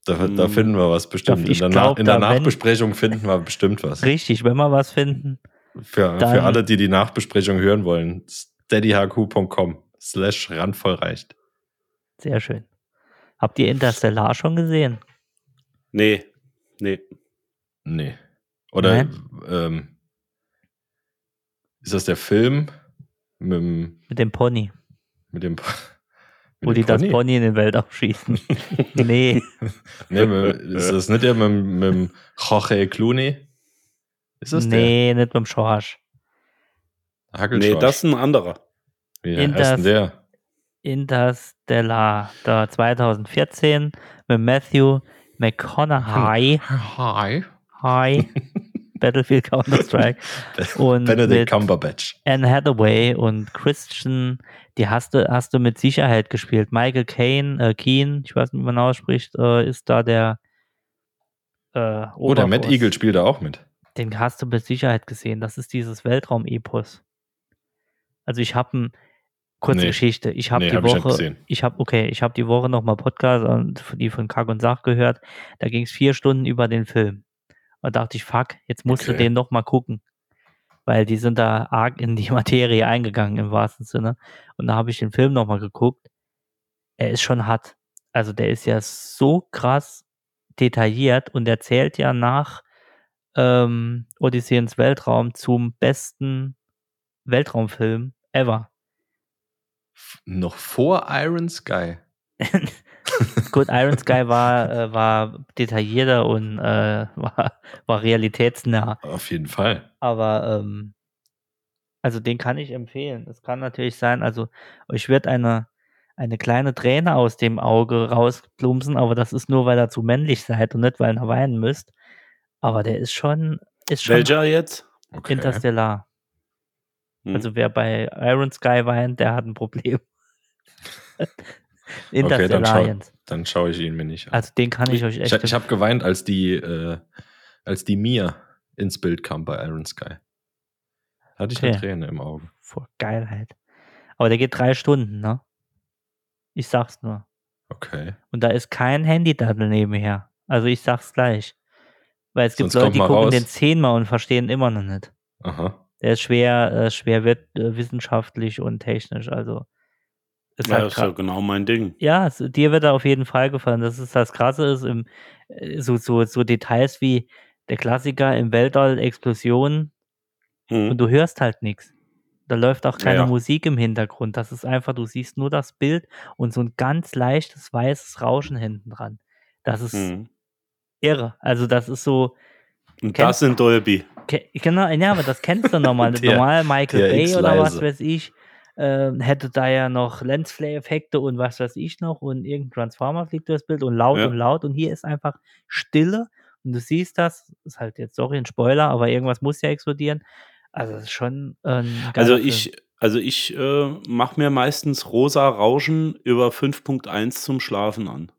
S4: Da, da
S6: Hm.
S4: finden wir was bestimmt.
S5: Ich
S4: in der,
S5: glaub,
S4: in der
S5: da wenn-
S4: Nachbesprechung finden wir bestimmt was.
S5: Richtig, wenn wir was finden.
S4: Für, für alle, die die Nachbesprechung hören wollen, steadyhq.com slash randvoll reicht.
S5: Sehr schön. Habt ihr Interstellar schon gesehen?
S6: Nee, nee.
S4: Nee. Oder ähm, ist das der Film mit dem,
S5: Mit dem Pony.
S4: mit dem, mit
S5: Wo
S4: dem
S5: die das Pony in den Weltraum schießen. nee.
S4: Nee, mit, ist das nicht der mit, dem- mit dem Jorge Clooney? Ist das
S5: nee, nicht mit dem Schorsch.
S4: der?
S6: Nee, das ist ein anderer.
S4: Wie heißt denn der?
S5: Interstellar, da 2014 mit Matthew McConaughey,
S4: Hi.
S5: Hi, Battlefield Counter-Strike und
S4: Benedict Cumberbatch.
S5: Anne Hathaway und Christian, die hast du, hast du mit Sicherheit gespielt. Michael Caine, äh, Keen, ich weiß nicht, wie man ausspricht, äh, ist da der äh,
S4: Oh, der Matt. Eagle spielt da auch mit.
S5: Den hast du mit Sicherheit gesehen. Das ist dieses Weltraum-Epos. Also ich habe ein kurze
S4: Nee.
S5: Geschichte. Ich habe
S4: Nee,
S5: die
S4: hab ich
S5: Woche,
S4: gesehen.
S5: ich habe okay, ich habe die Woche noch mal Podcast und die von Kack und Sach gehört. Da ging es vier Stunden über den Film. Und dachte ich, fuck, jetzt musst du
S4: Okay.
S5: den noch mal gucken, weil die sind da arg in die Materie eingegangen im wahrsten Sinne. Und da habe ich den Film noch mal geguckt. Er ist schon hart. Also der ist ja so krass detailliert und er zählt ja nach ähm, Odyssee ins Weltraum zum besten Weltraumfilm ever.
S4: Noch vor Iron Sky.
S5: Gut, Iron Sky war, äh, war detaillierter und äh, war, war realitätsnah.
S4: Auf jeden Fall.
S5: Aber ähm, also den kann ich empfehlen. Es kann natürlich sein, also euch wird eine, eine kleine Träne aus dem Auge rausplumpsen, aber das ist nur, weil ihr zu männlich seid und nicht, weil ihr weinen müsst. Aber der ist schon, ist schon
S6: Welcher jetzt?
S4: Okay.
S5: interstellar.
S6: Hm.
S5: Also wer bei Iron Sky weint, der hat ein Problem.
S4: Okay, dann, schau, schaue ich ihn mir nicht an.
S5: Also den kann ich euch
S4: ich
S5: echt
S4: ich habe geweint, als die, äh, als die Mia ins Bild kam bei Iron Sky. Hatte ich eine
S5: Okay.
S4: Träne im Auge.
S5: vor Geilheit. Aber der geht drei Stunden, ne? Ich sag's nur.
S4: Okay.
S5: Und da ist kein Handy da nebenher. Also ich sag's gleich. Weil es gibt
S4: Sonst
S5: Leute, die gucken
S4: raus.
S5: den zehnmal und verstehen immer noch nicht.
S4: Aha.
S5: Der ist schwer, äh, schwer wird, äh, wissenschaftlich und technisch. Also ist
S6: Ja,
S5: halt
S6: das ist ja genau mein Ding.
S5: Ja, es, dir wird er auf jeden Fall gefallen. Das ist das Krasse ist im, äh, so, so, so Details wie der Klassiker im Weltall Explosion
S6: Hm.
S5: und du hörst halt nichts. Da läuft auch keine
S6: Ja.
S5: Musik im Hintergrund. Das ist einfach, du siehst nur das Bild und so ein ganz leichtes weißes Rauschen hinten dran. Das ist
S6: Hm.
S5: irre. Also das ist so,
S6: Und das in Dolby.
S5: Genau, ja, aber das kennst du normal.
S4: Der-
S5: normal Michael Bay oder was weiß ich, ähm, hätte da ja noch Lensflare-Effekte und was weiß ich noch und irgendein Transformer fliegt durchs Bild und laut
S6: Ja.
S5: und laut und hier ist einfach Stille und du siehst das, ist halt jetzt, sorry, ein Spoiler, aber irgendwas muss ja explodieren. Also das ist schon
S6: Also ich, also ich äh, mache mir meistens rosa Rauschen über 5.1 zum Schlafen an.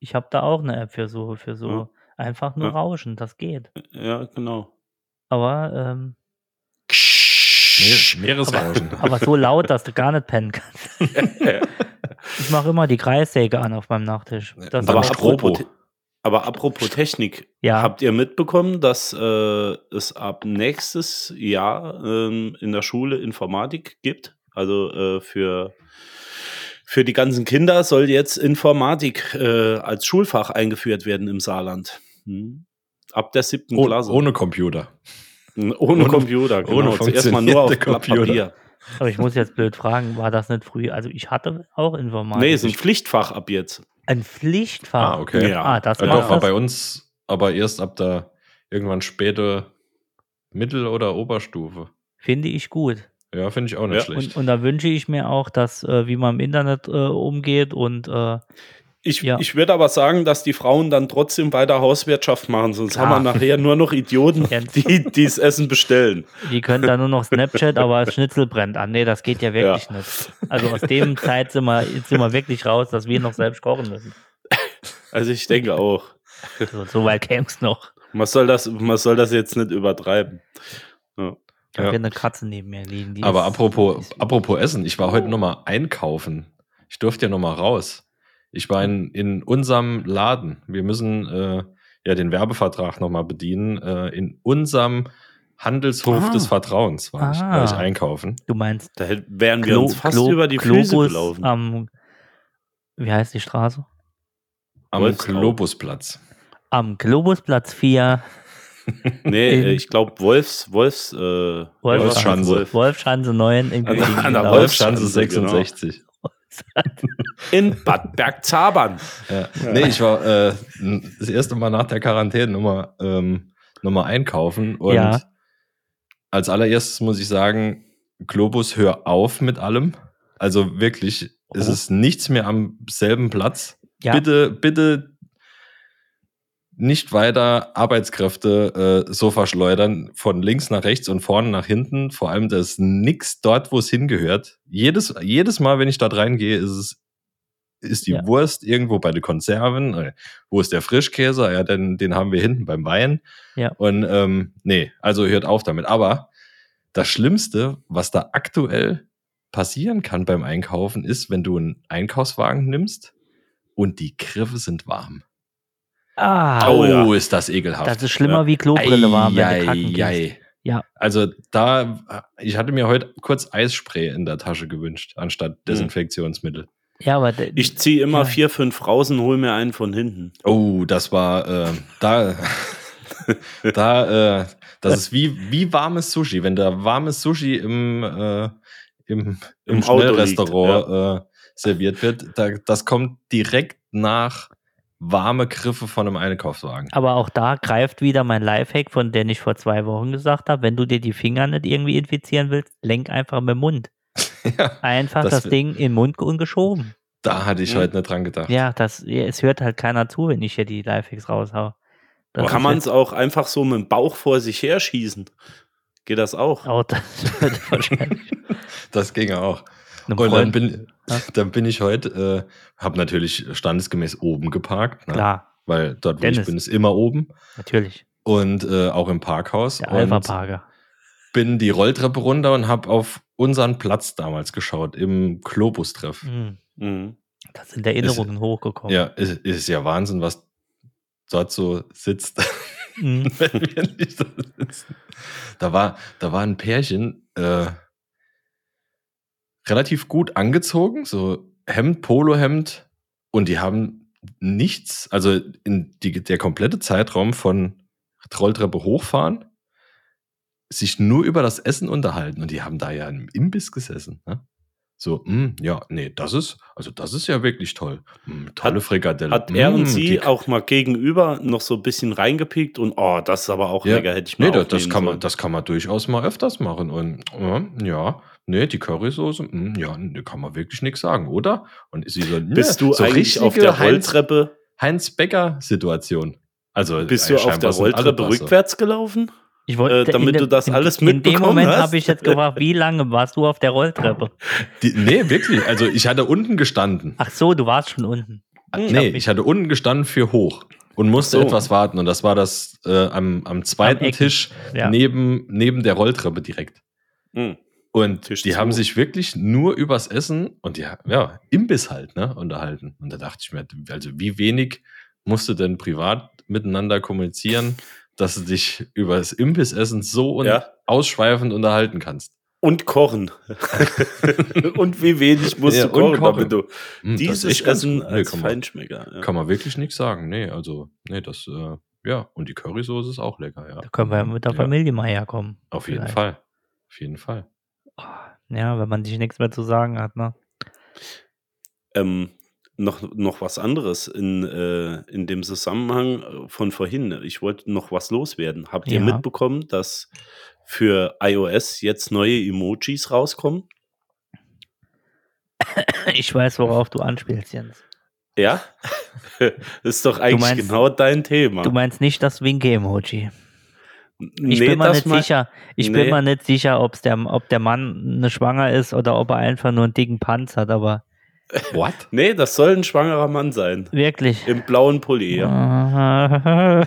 S5: Ich habe da auch eine App für so, für so
S6: Ja.
S5: einfach nur
S6: Ja.
S5: Rauschen, das geht.
S6: Ja, genau.
S5: Aber, ähm,
S4: Meer, Meeresrauschen.
S5: aber so laut, dass du gar nicht pennen kannst. ich mache immer die Kreissäge an auf meinem Nachttisch. Das
S6: aber, apropos, aber apropos Technik,
S5: Ja,
S6: Habt ihr mitbekommen, dass äh, es ab nächstes Jahr ähm, in der Schule Informatik gibt? Also äh, für, für die ganzen Kinder soll jetzt Informatik äh, als Schulfach eingeführt werden im Saarland. Hm. Ab der siebten
S4: Oh,
S6: Klasse.
S4: ohne Computer.
S6: Ohne,
S4: ohne-
S6: Computer, genau.
S4: ohne
S6: Zuerst mal nur auf
S4: Computer.
S6: Papier.
S5: aber ich muss jetzt blöd fragen, war das nicht früh? Also ich hatte auch Informatik.
S6: Nee, ist ein Pflichtfach ab jetzt.
S5: ein Pflichtfach.
S4: Ah, okay.
S6: Ja.
S5: Ah, das
S4: Ja,
S5: macht
S4: doch, war bei uns aber erst ab der irgendwann späte Mittel- oder Oberstufe.
S5: Finde ich gut.
S4: Ja, finde ich auch nicht
S6: Ja.
S4: schlecht.
S5: Und, und da wünsche ich mir auch, dass, äh, wie man im Internet äh, umgeht und äh,
S6: Ich,
S5: Ja.
S6: ich würde aber sagen, dass die Frauen dann trotzdem weiter Hauswirtschaft machen, sonst
S5: Ja.
S6: haben wir nachher nur noch Idioten, die das Essen bestellen.
S5: die können da nur noch Snapchat, aber das Schnitzel brennt an. Nee, das geht ja wirklich nicht. Also aus dem Zeit sind wir, sind wir wirklich raus, dass wir noch selbst kochen müssen.
S6: Also ich denke auch.
S5: So, so weit käme es noch.
S6: Man soll, das, man soll das jetzt nicht übertreiben. Ja.
S5: Ich habe
S4: Ja.
S5: hier eine Katze neben mir liegen. Die
S4: Aber
S5: ist-
S4: apropos,
S5: ist-
S4: apropos Essen, ich war heute noch mal einkaufen. Ich durfte ja noch mal raus. Ich war in, in unserem Laden. Wir müssen äh, ja den Werbevertrag noch mal bedienen. Äh, in unserem Handelshof
S6: Ah.
S4: des Vertrauens war, ich, war ich
S5: Ah.
S4: einkaufen.
S5: Du meinst
S6: Da wären wir
S5: Klo-
S6: uns fast
S5: Klo-
S6: über die
S5: Globus
S6: Füße gelaufen.
S5: am, wie heißt die Straße?
S4: Am
S6: Wolfsau.
S4: Globusplatz.
S5: Am Globusplatz 4,
S6: nee, äh, ich glaube Wolfs, Wolfs, äh,
S4: Wolfschanze.
S6: Wolf.
S5: Wolfschanze 9 in
S6: An der-
S5: Göttingen.
S6: an der.
S4: Wolfschanze
S6: Wolfschanze, genau.
S4: 66.
S6: In Bad Bergzabern.
S4: Ja. Nee, ich war äh, das erste Mal nach der Quarantäne nochmal ähm, noch mal einkaufen und
S5: Ja.
S4: als allererstes muss ich sagen, Globus, hör auf mit allem. Also wirklich, es
S5: Oh.
S4: ist nichts mehr am selben Platz.
S5: Ja.
S4: Bitte, bitte nicht weiter Arbeitskräfte äh, so verschleudern, von links nach rechts und vorne nach hinten. Vor allem, da ist nix dort, wo es hingehört. Jedes, jedes Mal, wenn ich dort reingehe, ist es ist die
S5: Ja.
S4: Wurst irgendwo bei den Konserven. Äh, Wo ist der Frischkäse? Ja, den, den haben wir hinten beim Wein.
S5: Ja.
S4: Und ähm, nee, also hört auf damit. Aber das Schlimmste, was da aktuell passieren kann beim Einkaufen, ist, wenn du einen Einkaufswagen nimmst und die Griffe sind warm.
S5: Ah,
S6: Oh, ja.
S4: ist das ekelhaft.
S5: das ist schlimmer wie Klobrille warm, wenn du kacken gehst.
S4: Eieiei.
S5: Ja.
S4: Also da, ich hatte mir heute kurz Eisspray in der Tasche gewünscht, anstatt Desinfektionsmittel.
S5: Ja, aber
S6: Ich ziehe immer
S5: Ja.
S6: vier, fünf raus und hol mir einen von hinten.
S4: Oh, das war äh, da, da, äh, das ist wie, wie warmes Sushi. Wenn da warmes Sushi im, äh, im, im,
S6: Im Auto
S4: Schnellrestaurant äh, serviert wird, da, das kommt direkt nach warme Griffe von einem Einkaufswagen.
S5: aber auch da greift wieder mein Lifehack, von dem ich vor zwei Wochen gesagt habe, wenn du dir die Finger nicht irgendwie infizieren willst, lenk einfach mit dem Mund.
S4: ja,
S5: Einfach
S4: Das
S5: das, Ding in den Mund und geschoben.
S4: da hatte ich
S6: Mhm.
S4: heute nicht dran gedacht.
S5: Ja, das, es hört halt keiner zu, wenn ich hier die Lifehacks raushau. Das
S6: Kann man es auch einfach so mit dem Bauch vor sich her schießen? Geht das auch?
S5: auch das wahrscheinlich
S4: Das ging auch.
S5: Einem
S4: Und dann bin,
S5: Ja.
S4: dann bin ich heute, äh, habe natürlich standesgemäß oben geparkt, ne?
S5: klar,
S4: weil dort, wo
S5: Dennis.
S4: ich bin, ist immer oben.
S5: natürlich,
S4: Und äh, auch im Parkhaus.
S5: der
S4: und
S5: Alpha-Parker.
S4: bin die Rolltreppe runter und habe auf unseren Platz damals geschaut, im Globus-Treff.
S5: Mhm.
S6: Mhm.
S5: Das sind Erinnerungen hochgekommen.
S4: Ja, ist, ist ja Wahnsinn, was dort so sitzt,
S5: Mhm.
S4: wenn wir nicht da sitzen. Da war, da war ein Pärchen, äh, relativ gut angezogen, so Hemd, Polohemd, und die haben nichts, also in die, der komplette Zeitraum von Rolltreppe hochfahren, sich nur über das Essen unterhalten und die haben da ja im Imbiss gesessen. Ne? So, mm, ja, nee, das ist, also das ist ja wirklich toll. Mm, tolle
S6: Hat-
S4: Frikadelle.
S6: Hat er
S4: Mm,
S6: und sie auch mal gegenüber noch so ein bisschen reingepiekt und oh, das ist aber auch
S4: Ja.
S6: lecker, hätte ich mal
S4: Nee, das, kann man, das kann man durchaus mal öfters machen. Und ja nee, die Currysoße, mm, ja, da kann man wirklich nichts sagen, oder? Und sie so, nee,
S6: Bist du
S4: so
S6: eigentlich auf der
S4: Heinz,
S6: Rolltreppe,
S4: Heinz Becker-Situation. Also,
S6: bist
S4: äh,
S6: du auf der Rolltreppe rückwärts gelaufen?
S5: Ich wollte,
S6: Äh, damit
S5: in
S6: du das alles
S5: in, In dem
S6: mitbekommen
S5: Moment habe ich jetzt gefragt, wie lange warst du auf der Rolltreppe?
S4: Die, nee, wirklich. Also, ich hatte unten gestanden.
S5: Ach so, du warst schon unten.
S4: nee, ich hatte unten gestanden für hoch und musste
S6: so.
S4: etwas warten. Und das war das äh, am, am zweiten
S5: Am.
S4: Tisch
S5: Ja.
S4: neben, neben der Rolltreppe direkt.
S6: Mhm.
S4: Und
S6: Tisch
S4: die
S6: zwei.
S4: haben sich wirklich nur übers Essen und ja, ja, Imbiss halt, ne, unterhalten. Und da dachte ich mir, also wie wenig musst du denn privat miteinander kommunizieren, dass du dich über das Imbissessen so und
S6: Ja.
S4: ausschweifend unterhalten kannst.
S6: Und kochen. und wie wenig musst
S4: Ja,
S6: du kochen,
S4: kochen.
S6: damit du
S4: Hm, das
S6: dieses Essen.
S4: Nee,
S6: als
S4: kann man-
S6: Feinschmecker. Ja.
S4: Kann man wirklich nichts sagen. Nee, also, nee, das, äh, ja, und die Currysoße ist auch lecker, ja.
S5: Da können wir ja mit der
S4: Ja.
S5: Familie mal herkommen.
S4: Auf jeden
S5: vielleicht.
S4: Fall. Auf jeden Fall.
S5: Ja, wenn man sich nichts mehr zu sagen hat, ne?
S6: Ähm, noch, noch was anderes in, äh, in dem Zusammenhang äh, von vorhin. Ich wollte noch was loswerden. Habt ihr
S5: Ja.
S6: mitbekommen, dass für iOS jetzt neue Emojis rauskommen?
S5: Ich weiß, worauf du anspielst, Jens.
S6: Ja? das ist doch eigentlich
S5: meinst-
S6: genau dein Thema.
S5: Du meinst nicht das Winke-Emoji. Ich
S6: Nee,
S5: bin mir nicht sicher. Ich
S6: Nee.
S5: bin mir nicht sicher, ob's der, ob der Mann eine schwanger ist oder ob er einfach nur einen dicken Panz hat, aber
S4: What?
S6: Nee, das soll ein schwangerer Mann sein.
S5: wirklich.
S6: Im blauen Pulli. Ja.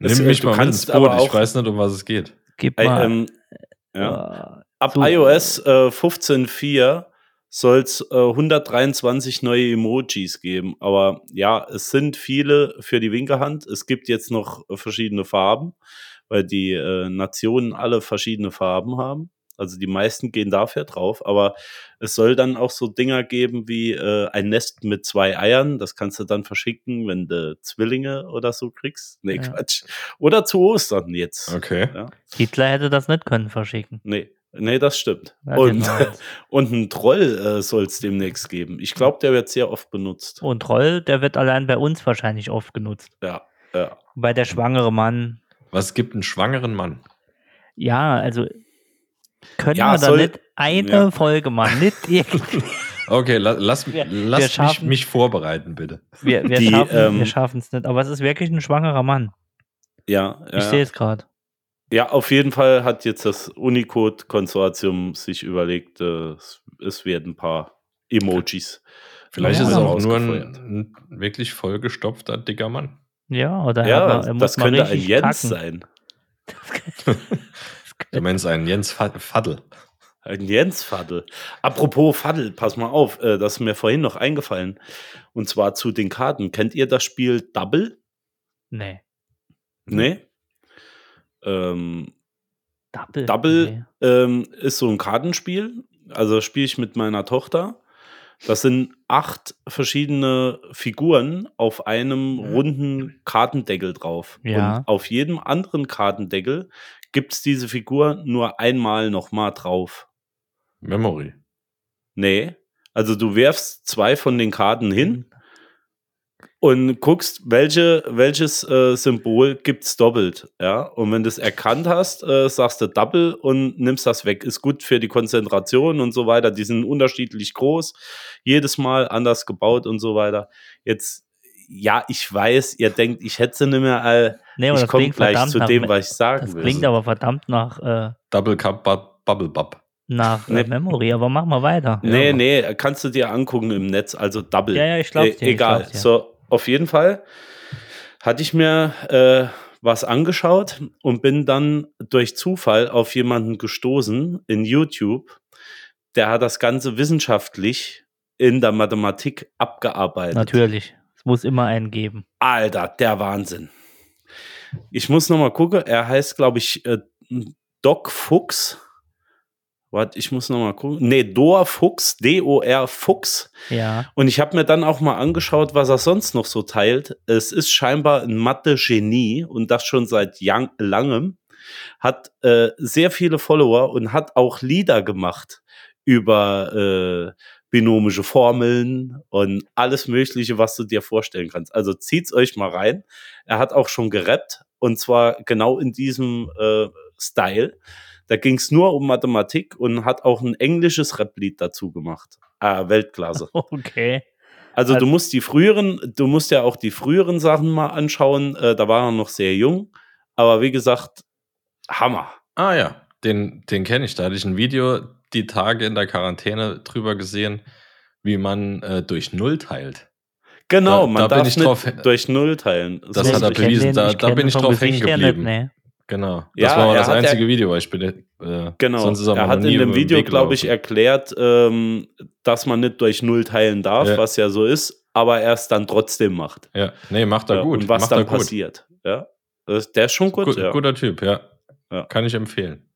S4: Nimm mich
S6: du
S4: mal ins Boot.
S6: aber
S4: Ich
S6: auch-
S4: weiß nicht, um was es geht.
S5: Gib mal.
S6: ähm, ja.
S5: äh,
S6: Ab
S5: So.
S6: iOS äh, 15.4 soll es äh, 123 neue Emojis geben. Aber ja, es sind viele für die Winkerhand. Es gibt jetzt noch verschiedene Farben, weil die äh, Nationen alle verschiedene Farben haben. Also die meisten gehen dafür drauf, aber es soll dann auch so Dinger geben wie äh, ein Nest mit zwei Eiern. Das kannst du dann verschicken, wenn du Zwillinge oder so kriegst. Nee,
S5: Ja.
S6: Quatsch. Oder zu Ostern jetzt.
S4: Okay.
S6: Ja.
S5: Hitler hätte das nicht können verschicken.
S6: Nee, nee, das stimmt.
S5: Ja,
S6: und,
S5: genau.
S6: und ein Troll äh, soll es demnächst geben. Ich glaube, der wird sehr oft benutzt.
S5: Und Troll, der wird allein bei uns wahrscheinlich oft genutzt.
S6: Ja, ja.
S5: Bei der schwangere Mann.
S4: Was gibt einen schwangeren Mann?
S5: Ja, also können
S6: Ja,
S5: wir da
S6: soll-
S5: nicht eine
S6: ja.
S5: Folge machen? Nicht irgendwie.
S4: Okay, la lass,
S5: Wir- wir
S4: lass mich,
S5: schaffen-
S4: mich vorbereiten, bitte.
S5: Wir, wir
S6: Die,
S5: schaffen
S6: ähm,
S5: wir es nicht. Aber es ist wirklich ein schwangerer Mann.
S6: Ja,
S5: Ich
S6: ja.
S5: sehe es gerade.
S6: Ja, auf jeden Fall hat jetzt das Unicode-Konsortium sich überlegt, äh, es, werden ein paar Emojis.
S4: Vielleicht
S5: Ja,
S4: ist es
S5: aber
S4: auch nur ein, ein wirklich vollgestopfter, dicker Mann.
S5: Ja, oder er,
S6: Ja,
S5: hat- er
S6: das könnte ein Jens
S5: kacken.
S6: sein.
S4: Du meinst einen Jens Fa- Faddel.
S6: Ein Jens-Faddel. Apropos Faddel, pass mal auf, äh, das ist mir vorhin noch eingefallen. Und zwar zu den Karten. Kennt ihr das Spiel Double?
S5: Nee.
S6: Nee? Ähm,
S5: Double.
S6: Double
S5: Nee.
S6: ähm, ist so ein Kartenspiel. Also spiele ich mit meiner Tochter. Das sind acht verschiedene Figuren auf einem runden Kartendeckel drauf.
S5: Ja.
S6: Und auf jedem anderen Kartendeckel gibt es diese Figur nur einmal nochmal drauf.
S4: Memory.
S6: Nee. Also du wirfst zwei von den Karten hin und guckst, welche, welches äh, Symbol gibt's doppelt. Ja? Und wenn du es erkannt hast, äh, sagst du Double und nimmst das weg. Ist gut für die Konzentration und so weiter. Die sind unterschiedlich groß, jedes Mal anders gebaut und so weiter. Jetzt, ja, ich weiß, ihr denkt, ich hätte sie nicht mehr all.
S5: Nee, aber
S6: ich
S5: das
S6: komme
S5: klingt
S6: gleich
S5: verdammt
S6: zu
S5: nach
S6: dem,
S5: Me-
S6: was ich sagen
S5: Das
S6: will.
S5: klingt aber verdammt nach, äh,
S4: Double Cup Bub- Bubble Bub.
S5: nach äh,
S6: Nee.
S5: Memory. Aber mach mal weiter.
S6: Nee,
S4: Ja.
S6: nee, kannst du dir angucken im Netz, also Double.
S5: Ja, ja, ich glaub's
S6: E-
S5: dir, ich
S6: Egal.
S5: glaub's dir.
S6: So, auf jeden Fall hatte ich mir äh, was angeschaut und bin dann durch Zufall auf jemanden gestoßen in YouTube, der hat das Ganze wissenschaftlich in der Mathematik abgearbeitet.
S5: Natürlich. Es muss immer einen geben.
S6: Alter, der Wahnsinn. Ich muss noch mal gucken. Er heißt, glaube ich, äh, Doc Fuchs. Warte, ich muss noch mal gucken. Nee, Dor Fuchs, D-O-R Fuchs.
S5: Ja.
S6: Und ich habe mir dann auch mal angeschaut, was er sonst noch so teilt. Es ist scheinbar ein Mathe-Genie und das schon seit yang, langem. Hat äh, sehr viele Follower und hat auch Lieder gemacht über äh, binomische Formeln und alles Mögliche, was du dir vorstellen kannst. Also zieht's euch mal rein. Er hat auch schon gerappt und zwar genau in diesem äh, Style. Da ging's nur um Mathematik und hat auch ein englisches Rap-Lied dazu gemacht. Ah, Weltklasse.
S5: Okay.
S6: Also,
S5: Also-
S6: du musst die früheren, du musst ja auch die früheren Sachen mal anschauen. Äh, da war er noch sehr jung. Aber wie gesagt, Hammer.
S4: Ah ja, den, den kenne ich. Da hatte ich ein Video die Tage in der Quarantäne drüber gesehen, wie man äh, durch Null teilt.
S6: Genau,
S4: Da-
S6: man
S4: da bin
S6: darf
S4: ich
S6: nicht
S4: drauf-
S6: durch Null teilen.
S4: Das
S6: So
S4: hat er bewiesen.
S5: den-
S4: Da- da bin ich drauf hängen geblieben.
S5: Nicht, nee.
S4: Genau. Das
S6: Ja,
S4: war
S6: er
S4: das einzige
S6: ja-
S4: Video, weil ich bin. Äh,
S6: Genau.
S4: Er,
S6: er hat in dem Video, glaube ich, erklärt, ähm, dass man nicht durch Null teilen darf,
S4: Ja.
S6: was ja so ist. aber er es dann trotzdem macht.
S4: Ja, nee, macht er
S6: Ja,
S4: gut.
S6: Und was
S4: macht
S6: dann
S4: er
S6: passiert. Ja. Das- Der ist schon gut.
S4: Gut,
S6: ja.
S4: Guter Typ. Ja. Kann ich empfehlen.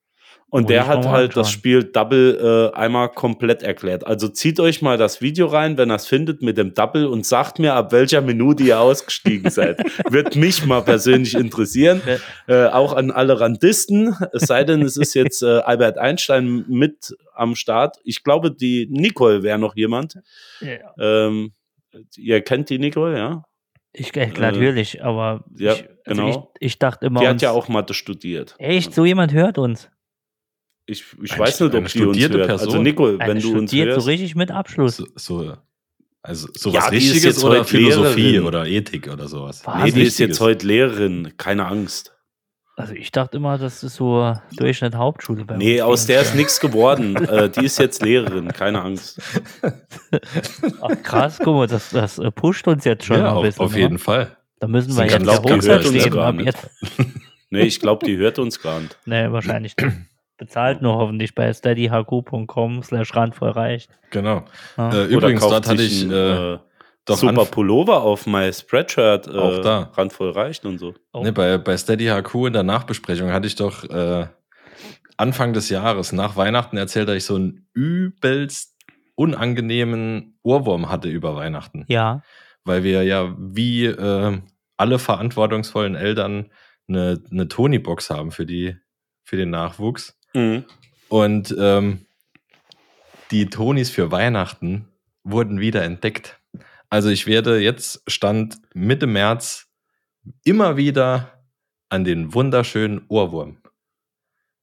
S6: Und
S5: Muss
S6: der hat halt das. Spiel Double äh, einmal komplett erklärt. Also zieht euch mal das Video rein, wenn ihr es findet mit dem Double und sagt mir, ab welcher Minute ihr ausgestiegen seid. Wird mich mal persönlich interessieren. Äh, auch an alle Randisten. Es sei denn, es ist jetzt äh, Albert Einstein mit am Start. Ich glaube, die Nicole wäre noch jemand.
S5: Ja.
S6: Ähm, ihr kennt die Nicole, ja?
S5: Ich, äh, natürlich, aber
S6: ja,
S5: ich, also
S6: genau.
S5: ich, ich dachte immer,
S6: Die hat
S5: uns,
S6: ja auch Mathe studiert.
S5: echt, so jemand hört uns.
S6: Ich, ich
S4: Eine-
S6: weiß nicht, ob die uns
S4: studierte
S6: hört. Also
S4: Person.
S6: Nicole,
S5: Eine
S6: wenn du uns
S5: studiert
S6: hörst.
S5: so richtig mit Abschluss.
S4: So, so, also sowas
S6: Ja, die ist
S4: Richtiges
S6: jetzt
S4: oder
S6: heute
S4: Philosophie
S6: Lehrerin.
S4: oder Ethik oder sowas?
S5: Was?
S6: Nee, die ist jetzt heute Lehrerin, keine Angst.
S5: Also ich dachte immer, das ist so Durchschnitt Hauptschule bei
S6: Nee, aus der ist nichts geworden. äh, die ist jetzt Lehrerin, keine Angst.
S5: Ach, krass, guck mal, das, das äh, pusht uns jetzt schon
S4: ja,
S5: ein
S4: auf,
S5: bisschen.
S4: auf
S5: ne?
S4: jeden Fall.
S5: Da müssen wir jetzt
S4: ganz
S5: ja
S4: laut gehört,
S5: Hochzeit
S4: uns
S6: gar nicht.
S5: jetzt.
S6: Nee, ich glaube, die hört uns gar nicht.
S5: Nee, wahrscheinlich nicht. Bezahlt nur hoffentlich bei steadyhq.com slash randvoll reicht.
S4: Genau.
S5: Ja.
S4: Äh, übrigens, dort hatte ich
S6: ein,
S4: äh,
S6: äh,
S4: doch
S6: super
S4: anf-
S6: Pullover auf My Spreadshirt. Äh,
S4: Auch da.
S6: Randvoll reicht und so.
S5: Oh.
S4: Ne, bei, bei Steady HQ in der Nachbesprechung hatte ich doch äh, Anfang des Jahres, nach Weihnachten, erzählt, dass ich so einen übelst unangenehmen Ohrwurm hatte über Weihnachten.
S5: Ja,
S4: Weil wir ja wie äh, alle verantwortungsvollen Eltern eine, eine Tony-Box haben für, die, für den Nachwuchs.
S6: Mhm.
S4: Und ähm, die Tonis für Weihnachten wurden wieder entdeckt. Also ich werde jetzt, Stand Mitte März, immer wieder an den wunderschönen Ohrwurm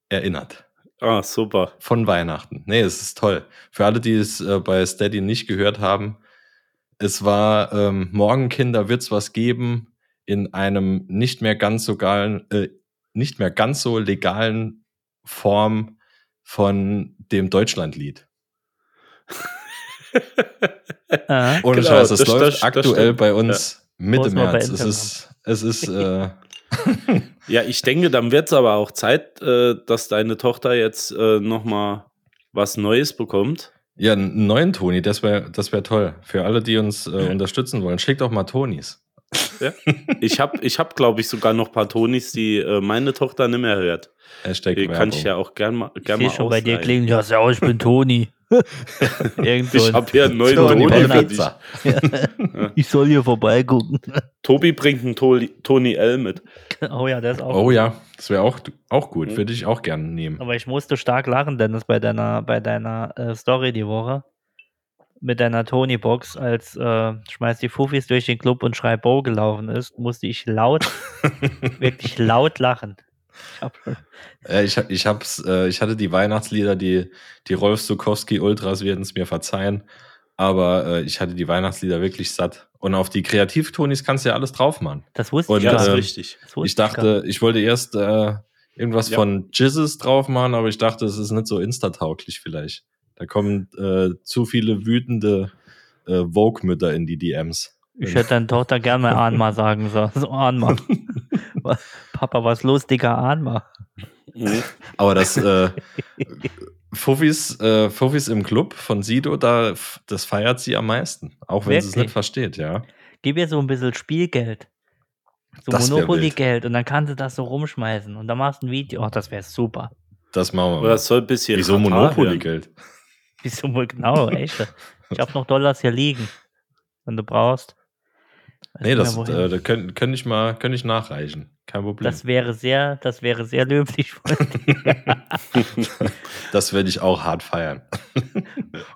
S4: erinnert.
S6: Ah, super.
S4: Von Weihnachten. Nee, es ist toll. Für alle, die es äh, bei Steady nicht gehört haben, es war ähm, Morgen, Kinder, wird's was geben in einem nicht mehr ganz so geilen, äh, nicht mehr ganz so legalen Form von dem Deutschlandlied. Ohne
S6: Genau,
S4: Scheiß, es
S6: das-
S4: läuft
S6: das- das
S4: aktuell
S6: stimmt.
S4: bei uns Mitte
S5: man bei
S4: März. Es ist, es ist, äh,
S6: Ja, ich denke, dann wird es aber auch Zeit, äh, dass deine Tochter jetzt äh, nochmal was Neues bekommt.
S4: ja, einen neuen Toni, das wäre das wär toll. Für alle, die uns äh, unterstützen wollen, schickt doch mal Tonis.
S6: Ich habe, ich hab, glaube ich, sogar noch ein paar Tonis, die äh, meine Tochter nicht mehr hört.
S4: Hashtag
S6: Die kann ich ja auch gern mal,
S5: ich
S6: gern
S5: sehe
S6: mal
S5: schon bei dir
S6: ausleihen.
S5: klingen, ja, servus, ich bin Toni.
S6: Ich habe hier einen neuen
S5: Toni
S6: für dich.
S5: ich soll hier vorbeigucken.
S6: Tobi bringt einen Toli, Toni L mit.
S5: oh ja, das auch.
S4: Oh ja, das wäre auch, auch gut. Würde ich auch gerne nehmen.
S5: Aber ich musste stark lachen, Dennis, bei deiner, bei deiner äh, Story die Woche. Mit deiner Tony-Box, als äh, Schmeiß die Fufis durch den Club und Schrei Bo gelaufen ist, musste ich laut, wirklich laut lachen. Ich hab
S4: Äh, ich, ich, hab's, äh, ich hatte die Weihnachtslieder, die, die Rolf Sukowski Ultras werden es mir verzeihen, aber äh, ich hatte die Weihnachtslieder wirklich satt. Und auf die Kreativtonis kannst du ja alles drauf machen.
S5: das wusste
S4: Und,
S5: ich
S6: Ja,
S5: gar
S6: ist
S5: nicht.
S6: richtig.
S5: Das wusste
S4: Ich dachte, ich wollte erst äh, irgendwas
S6: Ja.
S4: von Jizzes drauf machen, aber ich dachte, es ist nicht so instatauglich vielleicht. Da kommen äh, zu viele wütende äh, Vogue-Mütter in die DMs.
S5: Ich hätte deine Tochter gern mal Ahnma sagen sollen. So, Ahnma. Papa, was los, Digga, Ahnma.
S6: Mhm.
S4: Aber das äh, Fuffis, äh, Fuffis im Club von Sido, da, das feiert sie am meisten. Auch wenn sie es nicht versteht, ja.
S5: Gib ihr so ein bisschen Spielgeld. So
S4: Das
S5: Monopoly-Geld und dann kannst du das so rumschmeißen und dann machst du ein Video. Ach, das wäre super.
S4: Das machen wir
S6: Oder
S4: mal.
S6: es soll ein bisschen
S4: Wieso Monopoly-Geld?
S5: Wieso wohl genau, echt? Ich habe noch Dollars hier liegen, wenn du brauchst. Weiß
S4: Nee, das, äh, da könnte könnt ich mal könnt ich nachreichen. Kein Problem.
S5: das wäre sehr, das wäre sehr löblich von dir.
S4: Das werde ich auch hart feiern.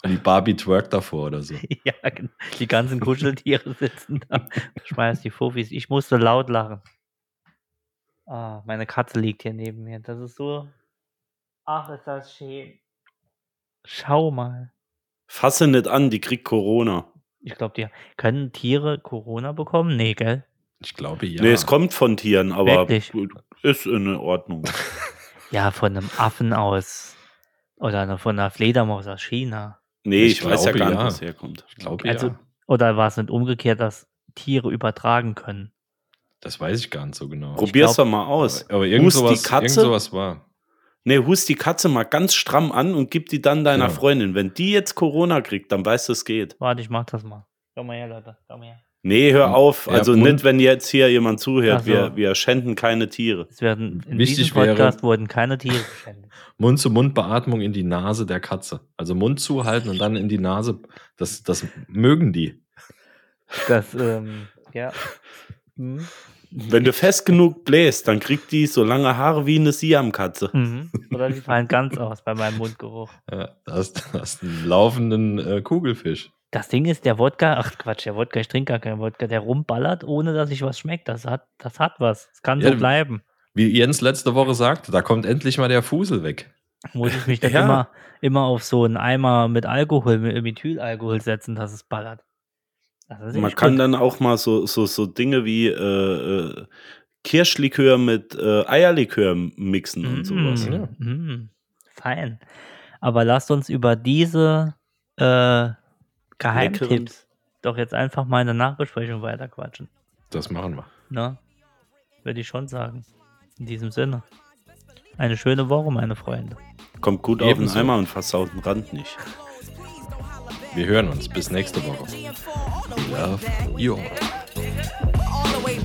S4: Und die Barbie twerkt davor oder so.
S5: ja, genau. die ganzen Kuscheltiere sitzen da. Schmeiß die Fufis. Ich musste laut lachen. Ah, meine Katze liegt hier neben mir. Das ist so. Ach, ist das schön. Schau mal.
S6: Fasse nicht an, die kriegt Corona.
S5: Ich glaube, die können Tiere Corona bekommen? Nee, gell?
S4: Ich glaube ja.
S6: Nee, es kommt von Tieren, aber
S5: Wirklich?
S6: ist in Ordnung.
S5: Ja, von einem Affen aus. Oder von einer Fledermaus aus China.
S6: Nee, ich,
S4: Ich
S6: weiß ja gar nicht,
S4: ja.
S6: was herkommt.
S4: Ich glaube
S5: Also,
S4: ja.
S5: oder war es nicht umgekehrt, dass Tiere übertragen können?
S4: Das weiß ich gar nicht so genau.
S6: Probier's
S5: glaub-
S6: doch mal aus.
S4: Aber irgend sowas,
S6: Katze?
S4: irgend sowas war.
S6: Nee, hust die Katze mal ganz stramm an und gib die dann deiner
S4: Ja.
S6: Freundin. Wenn die jetzt Corona kriegt, dann weißt du, es geht.
S5: Warte, ich mach das mal. Komm mal her, Leute. Komm mal her.
S6: Nee, hör auf.
S4: Ja,
S6: Also nicht, wenn jetzt hier jemand zuhört.
S5: So.
S6: Wir, wir schänden keine Tiere.
S5: Es werden in
S4: Wichtig
S5: diesem Podcast
S4: wäre-
S5: wurden keine Tiere geschändet.
S4: Mund-zu-Mund-Beatmung in die Nase der Katze. Also Mund zuhalten und dann in die Nase. Das, das mögen die.
S5: Das, ähm, ja. Hm.
S6: Wenn du fest genug bläst, dann kriegt die so lange Haare wie eine Siamkatze.
S5: Mhm. Oder die fallen ganz aus bei meinem Mundgeruch.
S4: Ja, da hast da hast einen laufenden äh, Kugelfisch.
S5: Das Ding ist, der Wodka, ach Quatsch, der Wodka, ich trinke gar keinen Wodka, der rumballert, ohne dass ich was schmeckt. Das hat, das hat was. Das kann
S4: Ja,
S5: so bleiben.
S4: Wie Jens letzte Woche sagte, da kommt endlich mal der Fusel weg.
S5: Muss ich mich dann
S6: Ja.
S5: immer, immer auf so einen Eimer mit Alkohol, mit Methylalkohol setzen, dass es ballert. Ist
S6: Man kann
S5: gut.
S6: dann auch mal so, so, so Dinge wie äh, äh, Kirschlikör mit äh, Eierlikör mixen und sowas.
S5: Mm,
S4: ja.
S5: mm, fein. Aber lasst uns über diese äh, Geheimtipps doch jetzt einfach mal in der Nachbesprechung weiterquatschen.
S4: Das machen wir.
S5: Ne? Würde ich schon sagen. In diesem Sinne. Eine schöne Woche, meine Freunde.
S6: Kommt gut auf den
S4: Ebenso.
S6: Eimer und versaut den Rand nicht.
S4: Wir hören uns. Bis nächste Woche. Love you. all.
S2: All the way